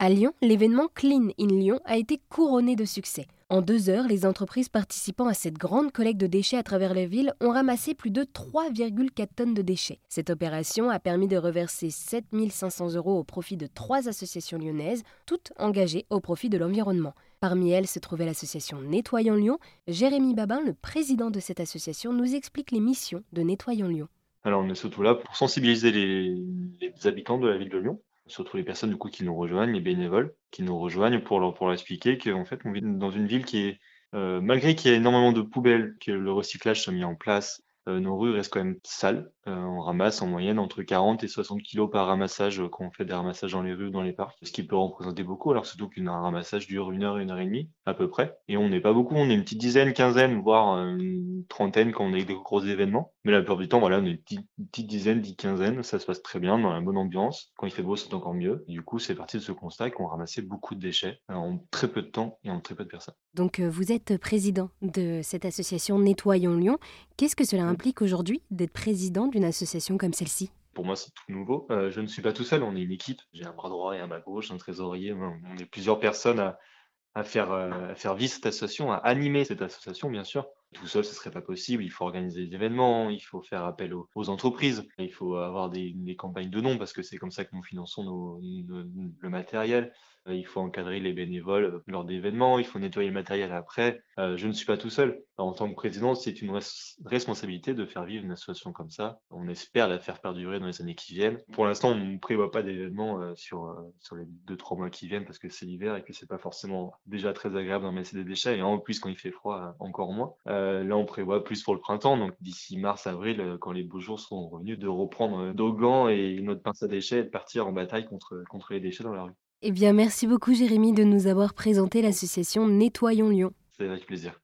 À Lyon, l'événement Clean in Lyon a été couronné de succès. En deux heures, les entreprises participant à cette grande collecte de déchets à travers la ville ont ramassé plus de 3,4 tonnes de déchets. Cette opération a permis de reverser 7 500 euros au profit de trois associations lyonnaises, toutes engagées au profit de l'environnement. Parmi elles se trouvait l'association Nettoyons Lyon. Jérémy Babin, le président de cette association, nous explique les missions de Nettoyons Lyon. Alors on est surtout là pour sensibiliser les habitants de la ville de Lyon surtout les personnes du coup qui nous rejoignent, les bénévoles qui nous rejoignent pour leur, pour leur expliquer qu'en fait on vit dans une ville qui est, euh, malgré qu'il y a énormément de poubelles, que le recyclage soit mis en place, euh, nos rues restent quand même sales. Euh, on ramasse en moyenne entre 40 et 60 kilos par ramassage quand on fait des ramassages dans les rues, dans les parcs, ce qui peut représenter beaucoup. Alors surtout qu'un ramassage dure une heure, une heure et demie à peu près. Et on n'est pas beaucoup, on est une petite dizaine, quinzaine, voire une trentaine quand on a des gros événements. Mais la plupart du temps, voilà, on est une petite, dizaine, dix quinzaine, ça se passe très bien, dans la bonne ambiance. Quand il fait beau, c'est encore mieux. du coup, c'est parti de ce constat qu'on ramassait beaucoup de déchets en très peu de temps et en très peu de personnes. Donc vous êtes président de cette association Nettoyons Lyon. Qu'est-ce que cela implique aujourd'hui d'être président d'une association comme celle-ci? Pour moi, c'est tout nouveau. Euh, je ne suis pas tout seul, on est une équipe. J'ai un bras droit et un bras gauche, un trésorier. On est plusieurs personnes à, à faire, euh, à faire vivre cette association, à animer cette association, bien sûr. Tout seul, ce serait pas possible. Il faut organiser des événements, il faut faire appel aux, entreprises, il faut avoir des, campagnes de dons parce que c'est comme ça que nous finançons le matériel. Euh, il faut encadrer les bénévoles lors d'événements, il faut nettoyer le matériel après. Euh, je ne suis pas tout seul. En tant que président, c'est une responsabilité de faire vivre une association comme ça. On espère la faire perdurer dans les années qui viennent. Pour l'instant, on ne prévoit pas d'événements euh, sur, les deux, trois mois qui viennent parce que c'est l'hiver et que c'est pas forcément déjà très agréable d'emmasser des déchets et en plus quand il fait froid, encore moins. là, on prévoit plus pour le printemps, donc d'ici mars, avril, quand les beaux jours seront revenus, de reprendre nos gants et notre pince à déchets et de partir en bataille contre les déchets dans la rue. Eh bien, merci beaucoup Jérémy de nous avoir présenté l'association Nettoyons Lyon. C'est avec plaisir.